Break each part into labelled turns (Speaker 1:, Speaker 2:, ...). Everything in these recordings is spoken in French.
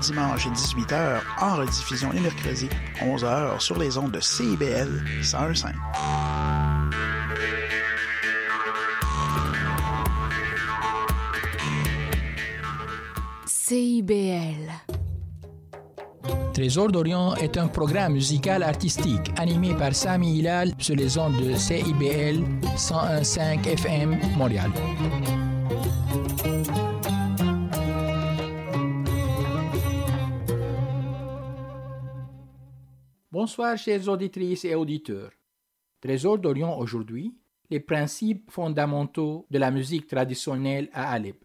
Speaker 1: dimanche 18h, en rediffusion les mercredis 11h sur les ondes de CIBL 101.5.
Speaker 2: CIBL.
Speaker 3: Trésor d'Orient est un programme musical artistique animé par Sami Hilal sur les ondes de CIBL 101.5 FM Montréal. Bonsoir chers auditrices et auditeurs. Trésor d'Orient aujourd'hui, les principes fondamentaux de la musique traditionnelle à Alep.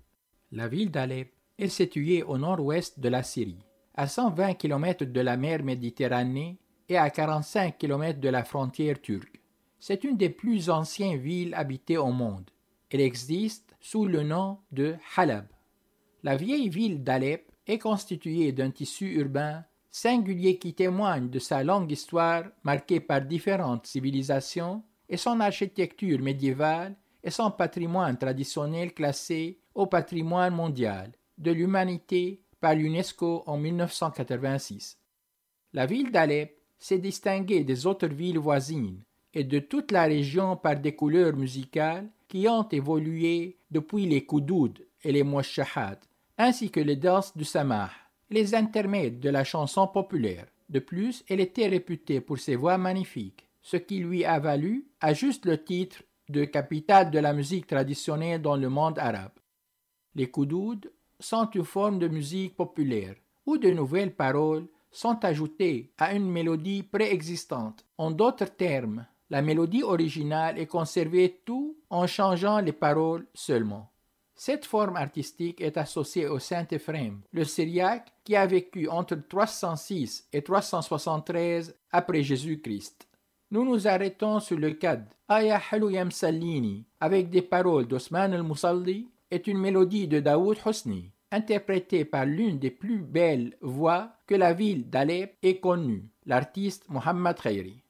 Speaker 3: La ville d'Alep est située au nord-ouest de la Syrie, à 120 km de la mer Méditerranée et à 45 km de la frontière turque. C'est une des plus anciennes villes habitées au monde. Elle existe sous le nom de Halab. La vieille ville d'Alep est constituée d'un tissu urbain singulier qui témoigne de sa longue histoire marquée par différentes civilisations et son architecture médiévale et son patrimoine traditionnel classé au patrimoine mondial de l'humanité par l'UNESCO en 1986. La ville d'Alep s'est distinguée des autres villes voisines et de toute la région par des couleurs musicales qui ont évolué depuis les koudoud et les mouachahat, ainsi que les danses du samah les intermèdes de la chanson populaire. De plus, elle était réputée pour ses voix magnifiques, ce qui lui a valu à juste le titre de capitale de la musique traditionnelle dans le monde arabe. Les koudoud sont une forme de musique populaire où de nouvelles paroles sont ajoutées à une mélodie préexistante. En d'autres termes, la mélodie originale est conservée tout en changeant les paroles seulement. Cette forme artistique est associée au Saint Ephrem, le Syriaque qui a vécu entre 306 et 373 après Jésus-Christ. Nous nous arrêtons sur le cadre Aya Halou Salini avec des paroles d'Osman al-Musalli est une mélodie de Daoud Hosni, interprétée par l'une des plus belles voix que la ville d'Alep ait connue, l'artiste Mohammad Khairi.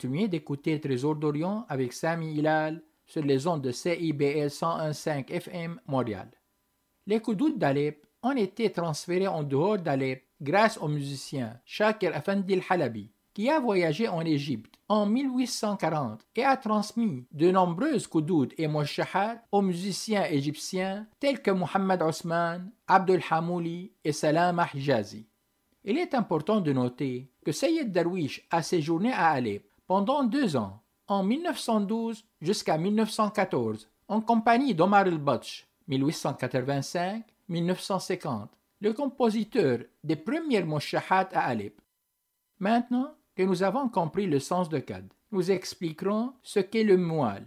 Speaker 3: Continuez d'écouter Trésor d'Orient avec Sami Hilal sur les ondes de CIBL 101.5 FM Montréal. Les Koudoud d'Alep ont été transférés en dehors d'Alep grâce au musicien Shakir Afandi al-Halabi, qui a voyagé en Égypte en 1840 et a transmis de nombreuses koudoud et moshahat aux musiciens égyptiens tels que Mohamed Osman, Abdul Hamouli et Salam Hijazi. Il est important de noter que Sayyid Darwish a séjourné à Alep pendant deux ans, en 1912 jusqu'à 1914, en compagnie d'Omar el-Batch, 1885-1950, le compositeur des premières moshahat à Alep. Maintenant que nous avons compris le sens de Kad, nous expliquerons ce qu'est le moual.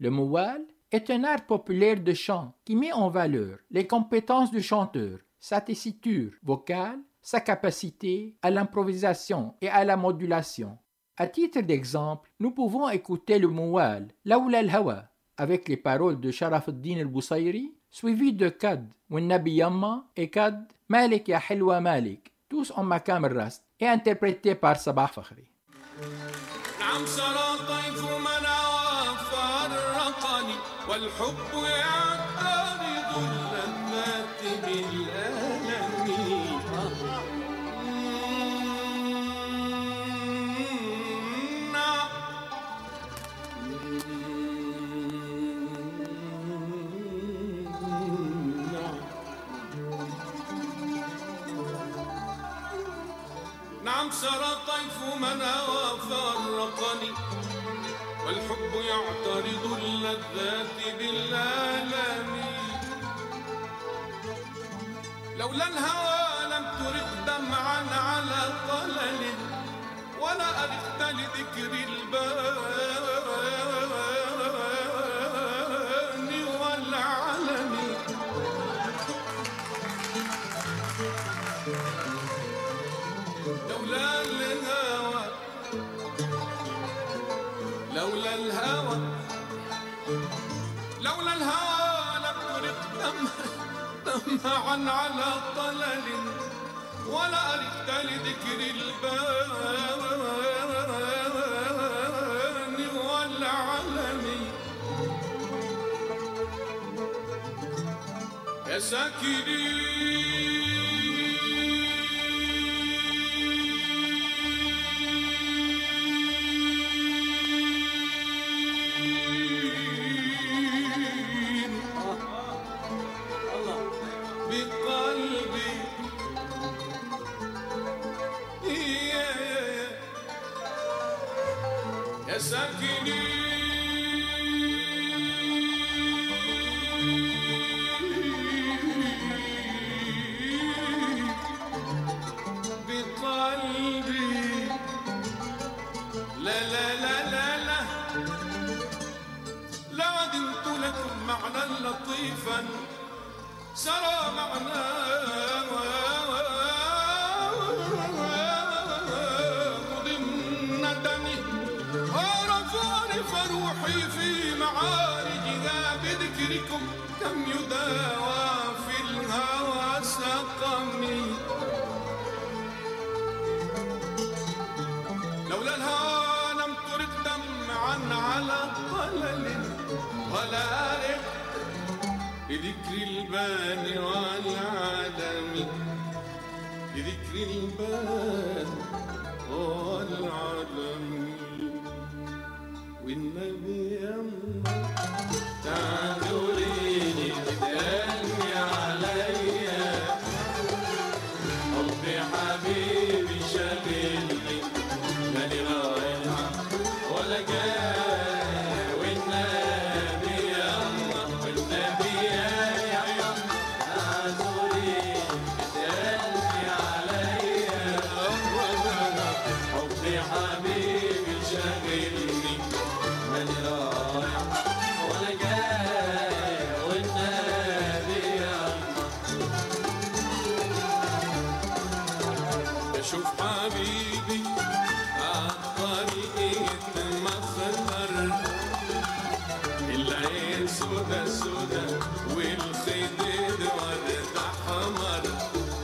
Speaker 3: Le moual est un art populaire de chant qui met en valeur les compétences du chanteur, sa tessiture vocale, sa capacité à l'improvisation et à la modulation. À titre d'exemple, nous pouvons écouter le moual Laoula al-Hawa avec les paroles de Sharaf al-Din al-Busayri, suivi de Kad Nabi Yamma et Kad Malik ya Hilwa Malik, tous en makam rast et interprétés par Sabah Fakhri.
Speaker 2: نعم طيف من هوى فرقني والحب يعترض اللذات بالآلام. لولا الهوى لم ترد دمعا على طلل ولا أرقت لذكر البان دمعا على طلل ولا أرقت لذكر البان والعلم. يا ساكنين يا سودا سودا والخدر وردة حمر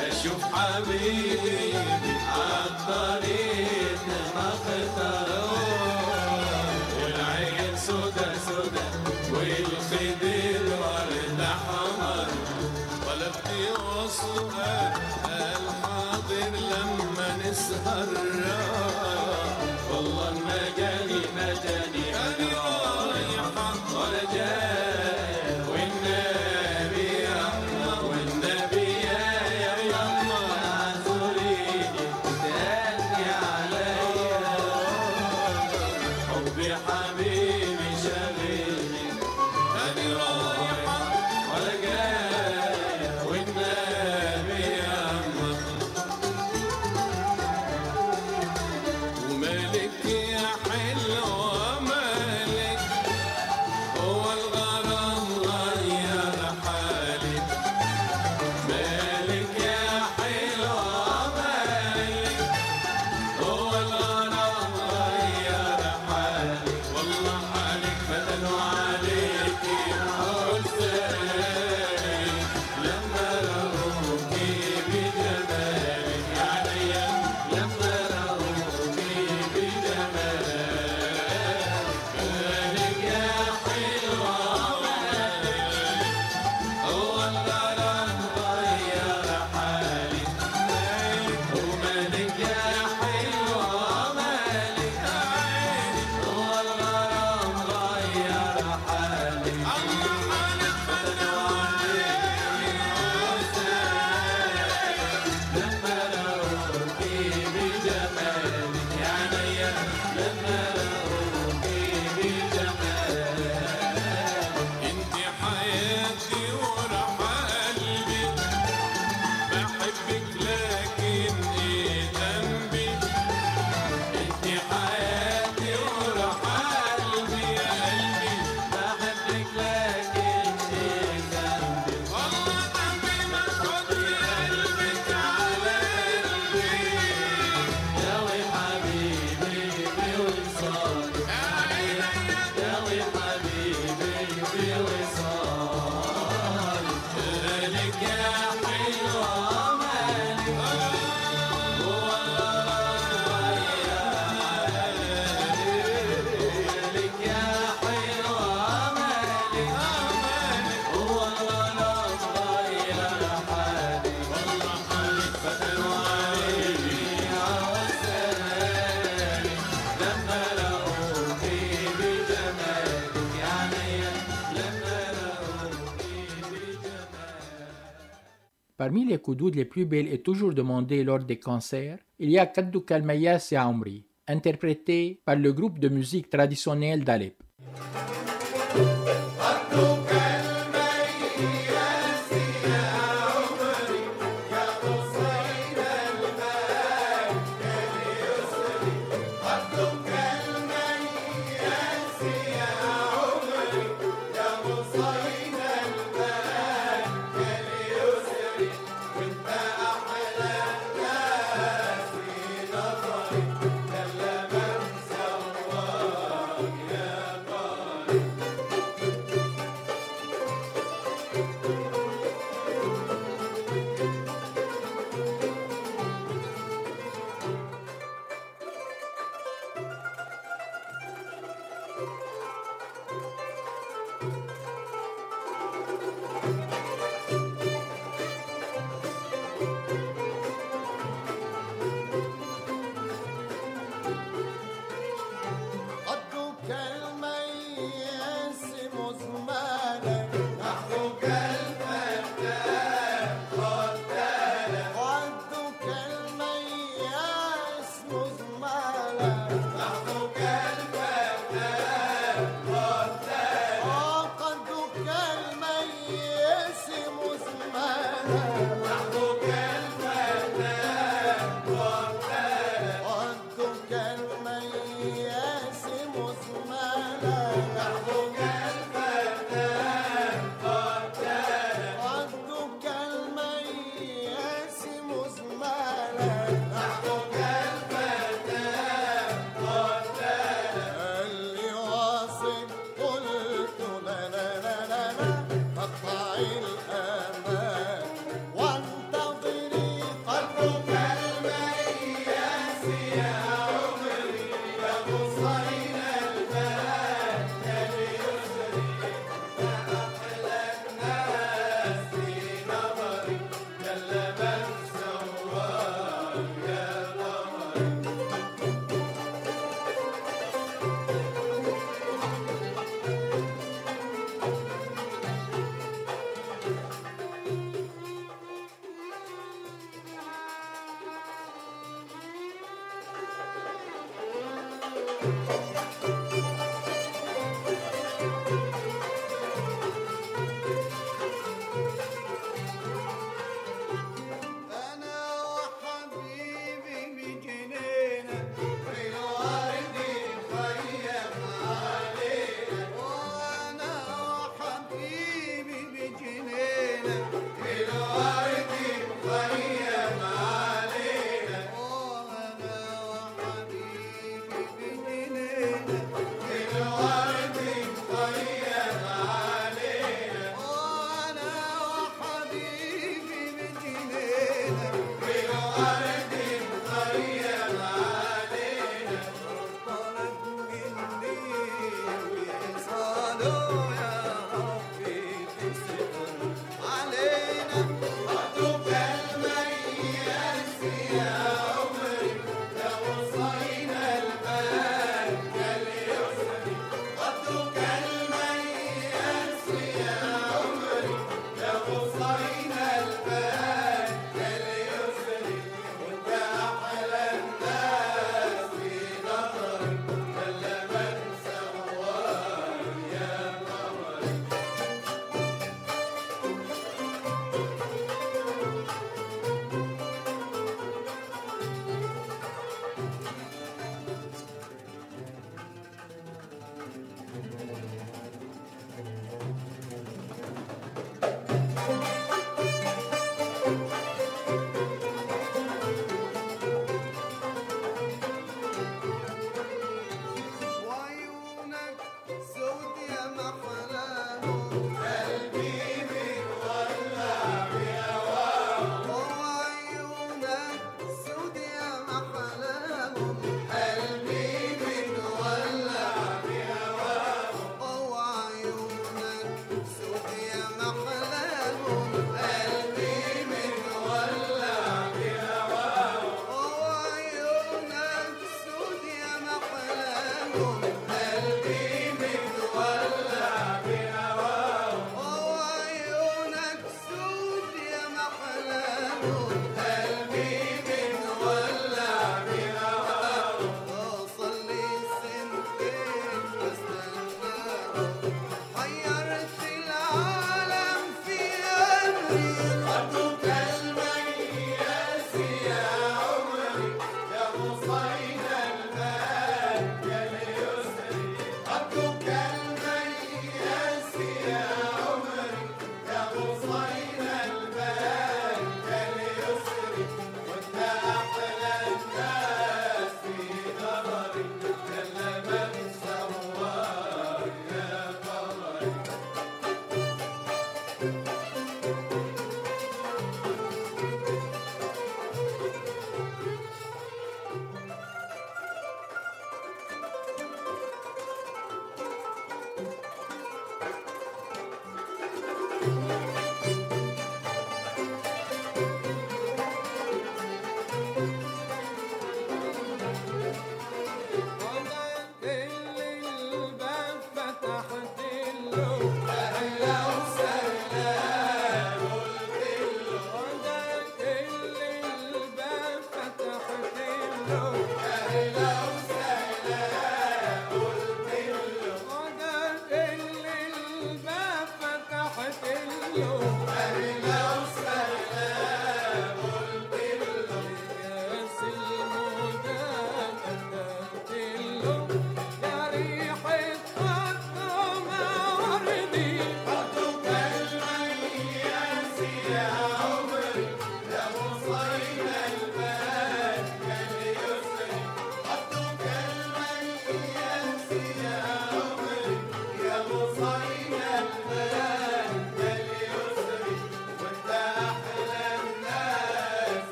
Speaker 2: أشوف حبيبي
Speaker 3: Parmi les coups d'oud les plus belles et toujours demandées lors des concerts, il y a Kaddu Kalmayas et Amri, interprété par le groupe de musique traditionnelle d'Alep.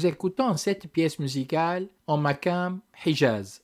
Speaker 3: nous écoutons cette pièce musicale en makam hijaz,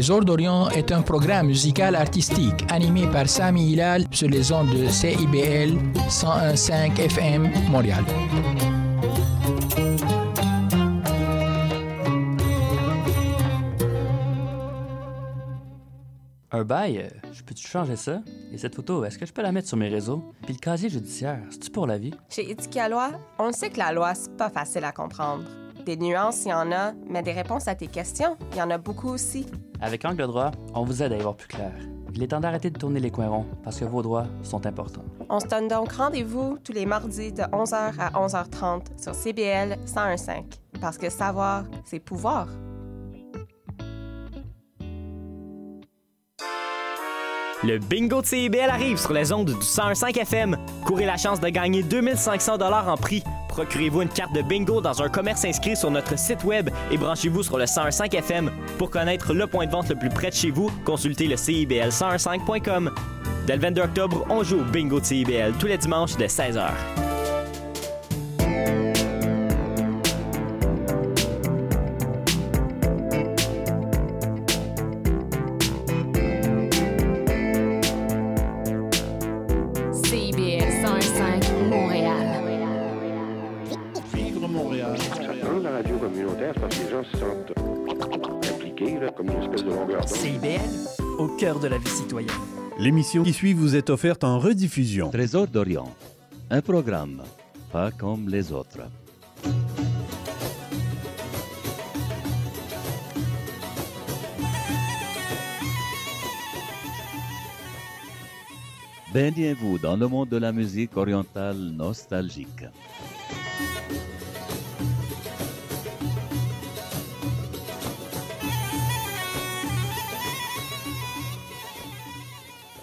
Speaker 3: Trésor d'Orient est un programme musical artistique animé par Sami Hilal sur les ondes de CIBL 101.5 FM Montréal.
Speaker 4: Un bail, je peux-tu changer ça? Et cette photo, est-ce que je peux la mettre sur mes réseaux? Puis le casier judiciaire, c'est-tu pour la vie?
Speaker 5: Chez Éthique à loi, on le sait que la loi, c'est pas facile à comprendre. Des nuances, il y en a, mais des réponses à tes questions, il y en a beaucoup aussi.
Speaker 4: Avec Angle droit, on vous aide à y voir plus clair. Il est temps d'arrêter de tourner les coins ronds, parce que vos droits sont importants.
Speaker 5: On se donne donc rendez-vous tous les mardis de 11h à 11h30 sur CBL 101.5. Parce que savoir, c'est pouvoir.
Speaker 6: Le bingo de CIBL arrive sur les ondes du 101.5 FM. Courez la chance de gagner 2500 dollars en prix. Procurez-vous une carte de bingo dans un commerce inscrit sur notre site web et branchez-vous sur le 101.5 FM. Pour connaître le point de vente le plus près de chez vous, consultez le CIBL101.5.com. Dès le 22 octobre, on joue au bingo de CIBL tous les dimanches de 16h.
Speaker 7: Citoyenne.
Speaker 8: L'émission qui suit vous est offerte en rediffusion.
Speaker 9: Trésor d'Orient, un programme pas comme les autres. Baignez-vous dans le monde de la musique orientale nostalgique.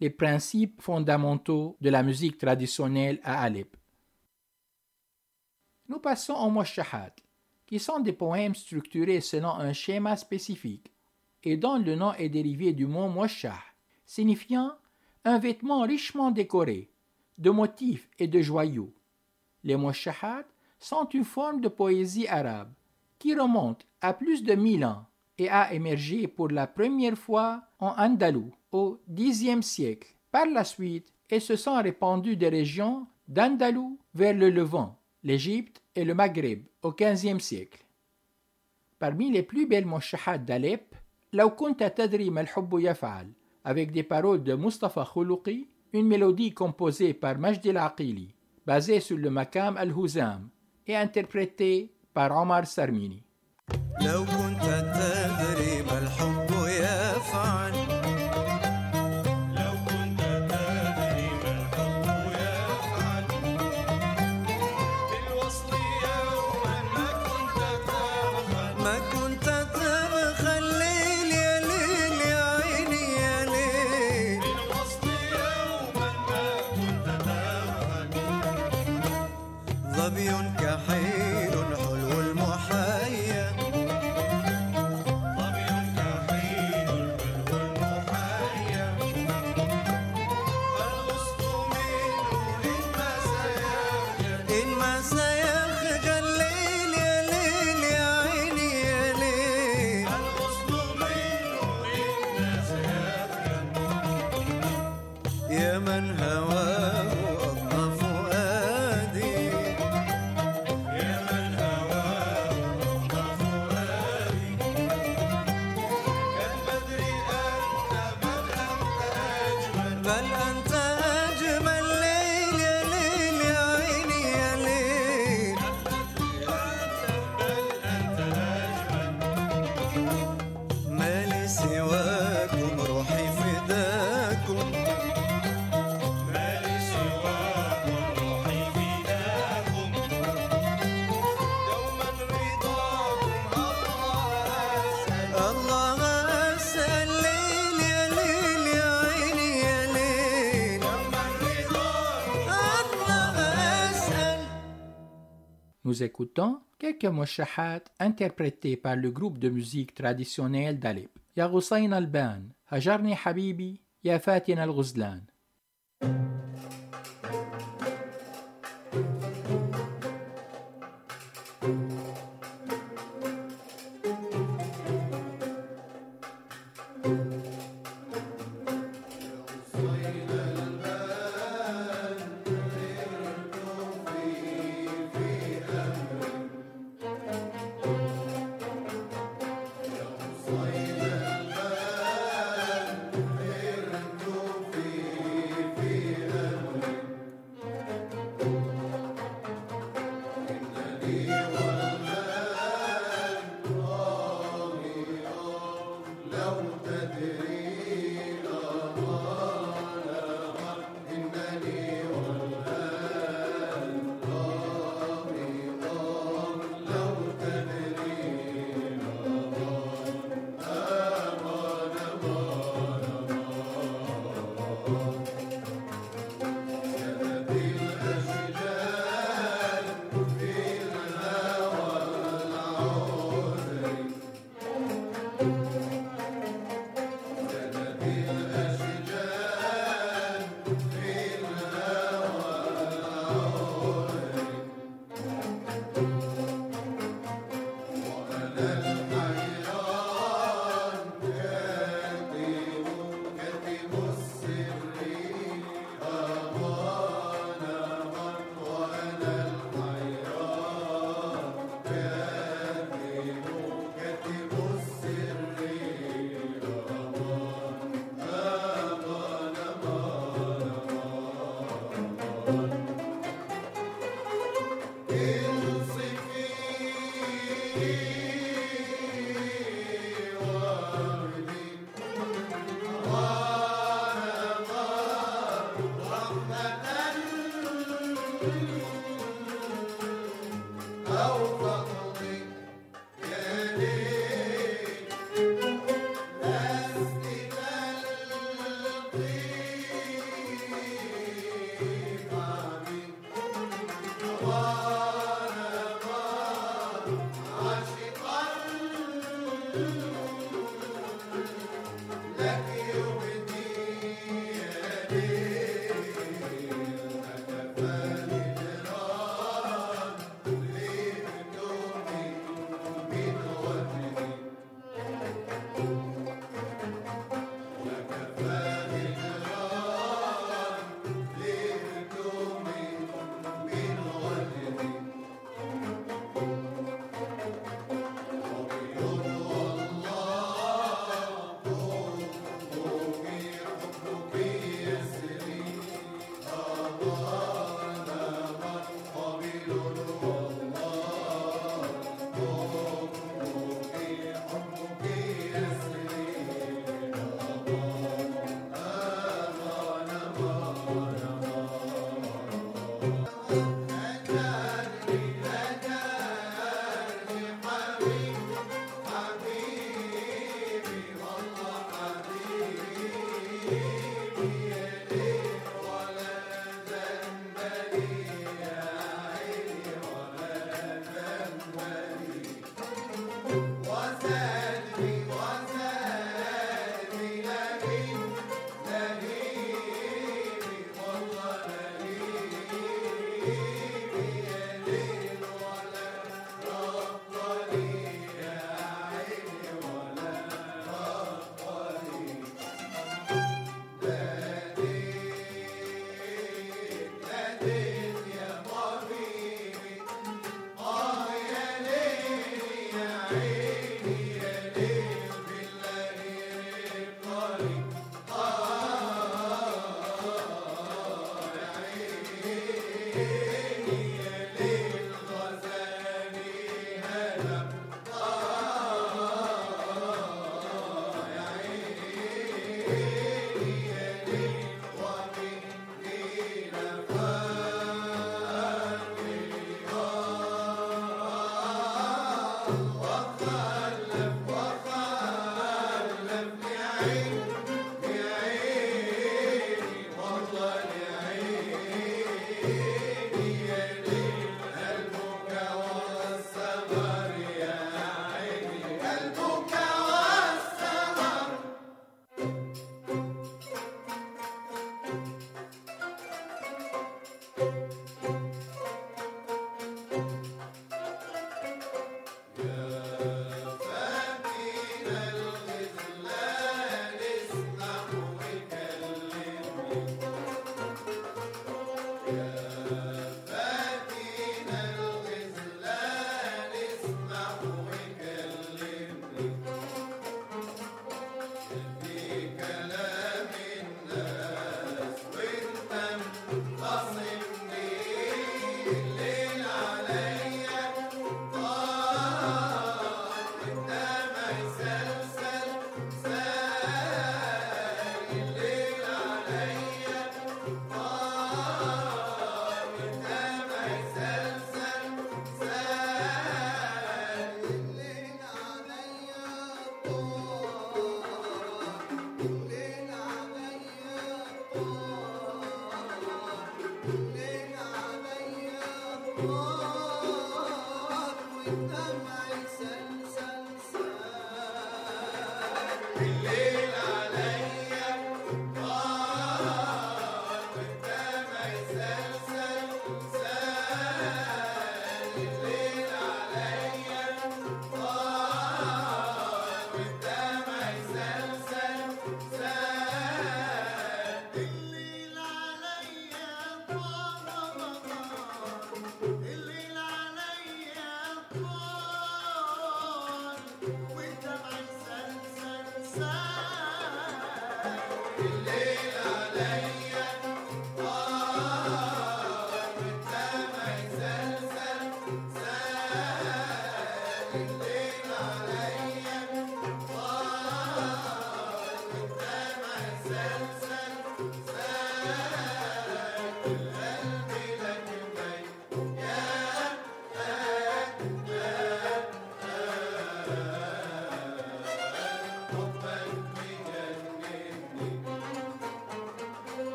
Speaker 3: les principes fondamentaux de la musique traditionnelle à Alep. Nous passons au Moshahat, qui sont des poèmes structurés selon un schéma spécifique et dont le nom est dérivé du mot Moshah, signifiant un vêtement richement décoré, de motifs et de joyaux. Les Moshahat sont une forme de poésie arabe qui remonte à plus de mille ans et a émergé pour la première fois en Andalou au Xe siècle. Par la suite, elles se sont répandues des régions d'Andalou vers le Levant, l'Égypte et le Maghreb au XVe siècle. Parmi les plus belles mouchahats d'Alep, avec des paroles de Mustafa Khoulouki, une mélodie composée par Majdi Aqili, basée sur le makam al-Huzam et interprétée par Omar Sarmini. Nous écoutons quelques moshahat interprétés par le groupe de musique traditionnelle d'Alep. Ya Ghussayn al-Ban, Hajarni Habibi, Ya Fatin al-Ghuzlan.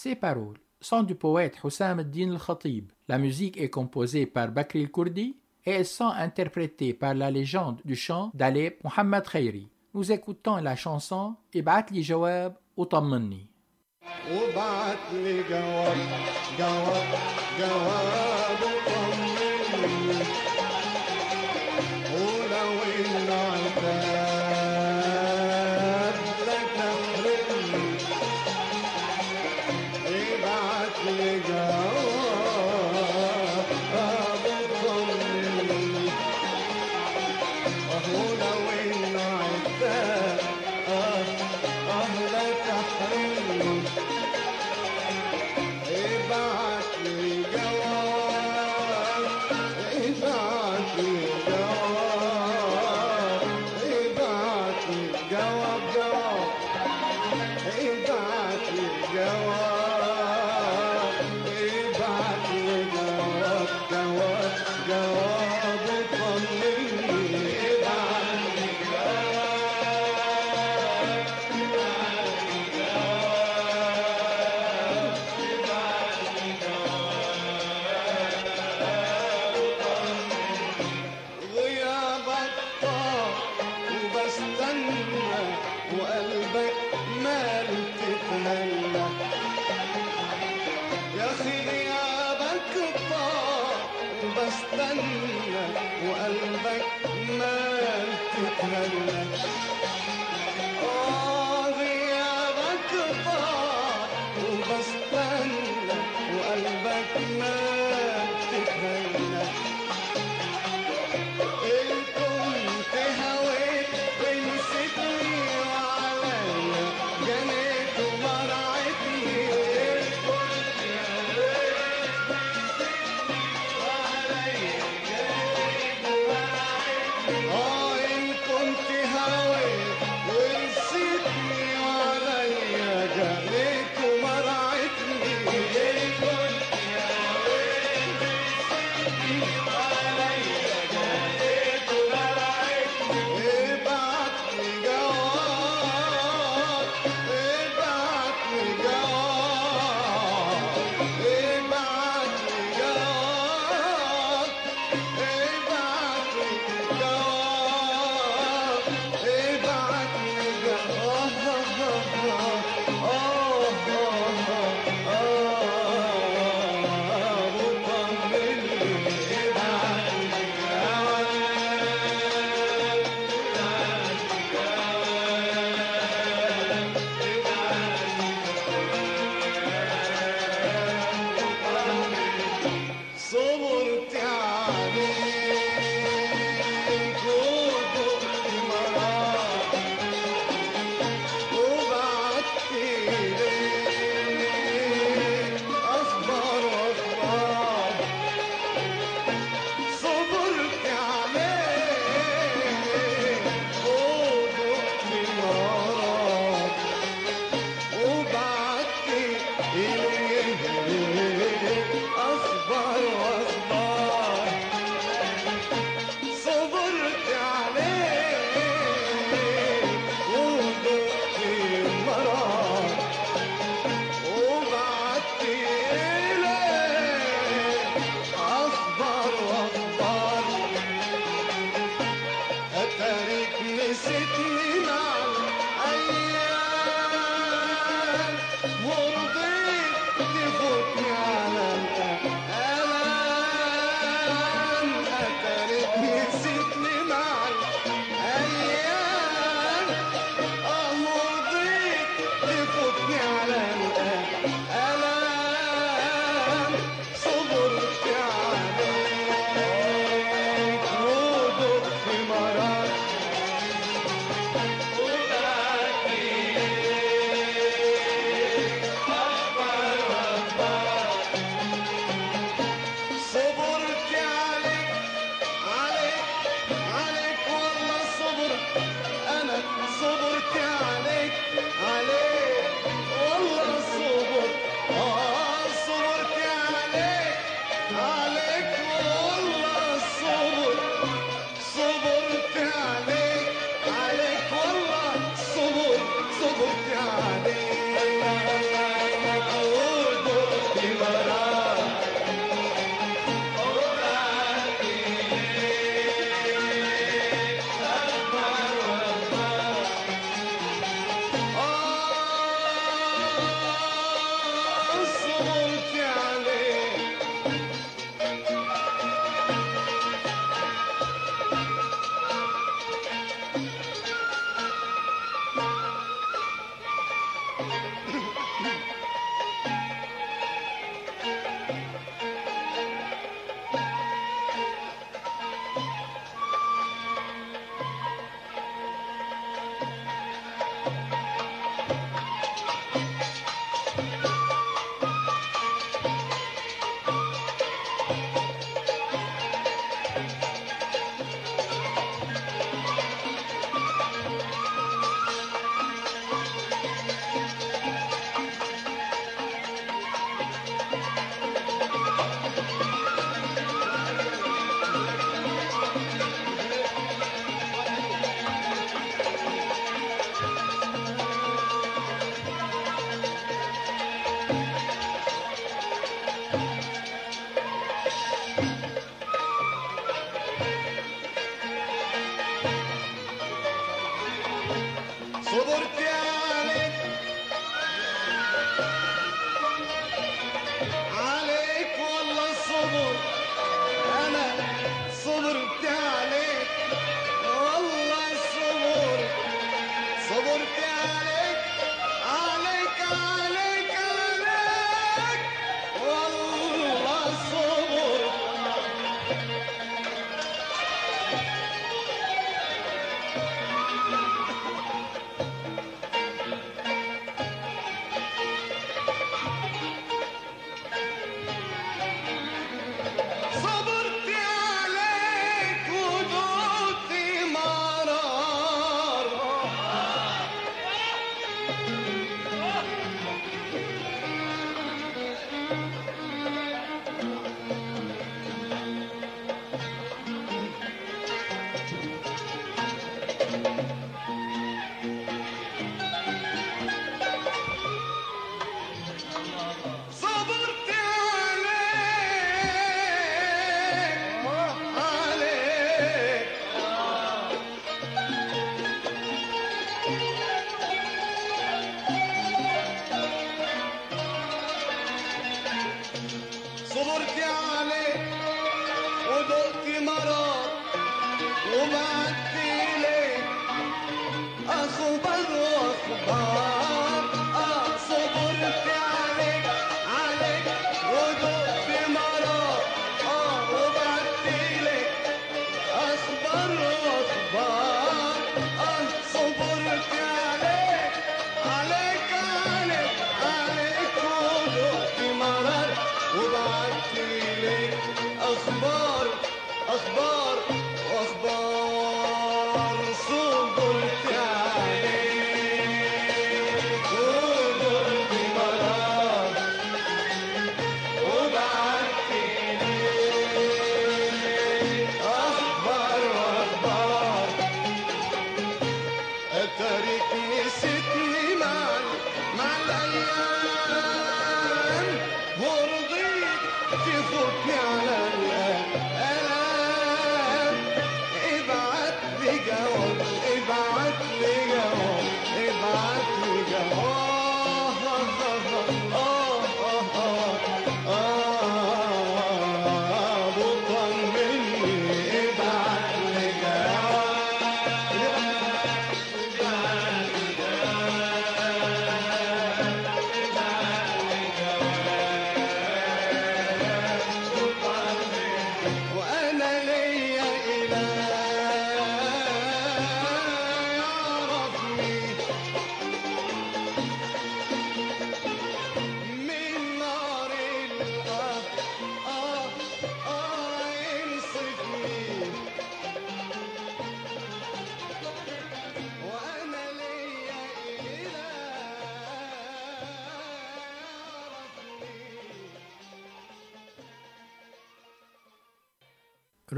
Speaker 3: Ces paroles sont du poète Hussam al-Din al-Khatib. La musique est composée par Bakri al-Kurdi et elles sont interprétées par la légende du chant d'Alep Muhammad Khairi. Nous écoutons la chanson Ibat li jawab utammanni.
Speaker 10: وبعت لي جواب جواب جواب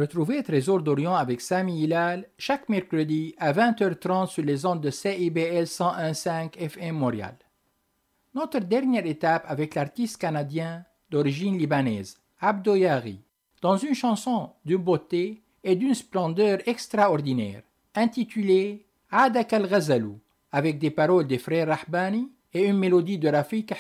Speaker 3: Retrouvez Trésor d'Orient avec Sami Hilal chaque mercredi à 20h30 sur les ondes de CIBL 101.5 FM Montréal. Notre dernière étape avec l'artiste canadien d'origine libanaise, Abdo Yari, dans une chanson d'une beauté et d'une splendeur extraordinaire, intitulée Adak al-Ghazalou, avec des paroles des frères Rahbani et une mélodie de Rafik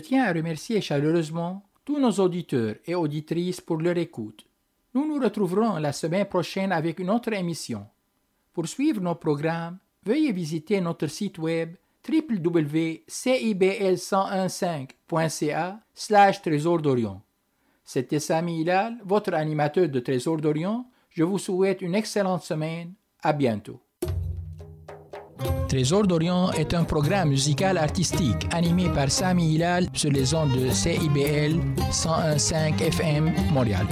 Speaker 3: tiens à remercier chaleureusement tous nos auditeurs et auditrices pour leur écoute. Nous nous retrouverons la semaine prochaine avec une autre émission. Pour suivre nos programmes, veuillez visiter notre site web www.cibl1015.ca slash Trésor d'Orient. C'était Sami Hilal, votre animateur de Trésor d'Orient. Je vous souhaite une excellente semaine. À bientôt. Trésor d'Orient est un programme musical artistique animé par Sami Hilal sur les ondes de CIBL 101.5 FM Montréal.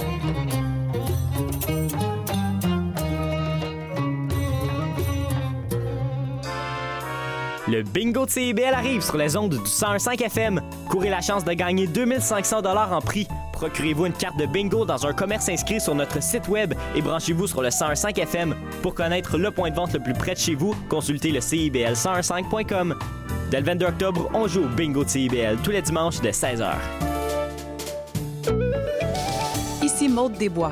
Speaker 6: Le bingo de CIBL arrive sur les ondes du 101.5 FM. Courez la chance de gagner 2500 dollars en prix. Procurez-vous une carte de bingo dans un commerce inscrit sur notre site web et branchez-vous sur le 101.5 FM. Pour connaître le point de vente le plus près de chez vous, consultez le CIBL101.5.com. Dès le 22 octobre, on joue au bingo de CIBL tous les dimanches dès 16h.
Speaker 11: Ici Maude Desbois.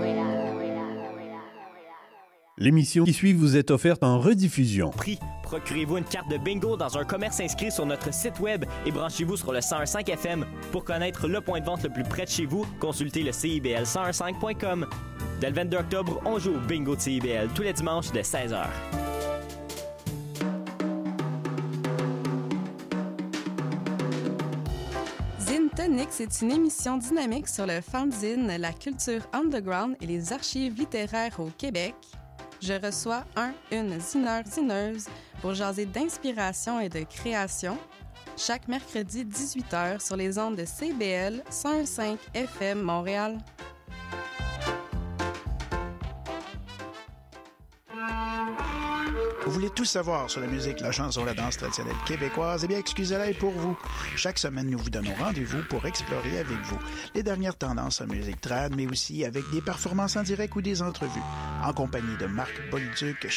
Speaker 8: L'émission qui suit vous est offerte en rediffusion.
Speaker 6: Prix. Procurez-vous une carte de bingo dans un commerce inscrit sur notre site web et branchez-vous sur le 101.5 FM. Pour connaître le point de vente le plus près de chez vous, consultez le CIBL101.5.com. Dès le 22 octobre, on joue au bingo de CIBL tous les dimanches dès 16h.
Speaker 11: Zine Tonic, c'est une émission dynamique sur le fanzine, la culture underground et les archives littéraires au Québec. Je reçois un, une zineur, zineuse pour jaser d'inspiration et de création chaque mercredi 18h sur les ondes de CBL 105 FM Montréal.
Speaker 1: Vous voulez tout savoir sur la musique, la chanson, la danse traditionnelle québécoise? Eh bien, excusez-la pour vous. Chaque semaine, nous vous donnons rendez-vous pour explorer avec vous les dernières tendances en musique trad, mais aussi avec des performances en direct ou des entrevues, en compagnie de Marc Bolduc,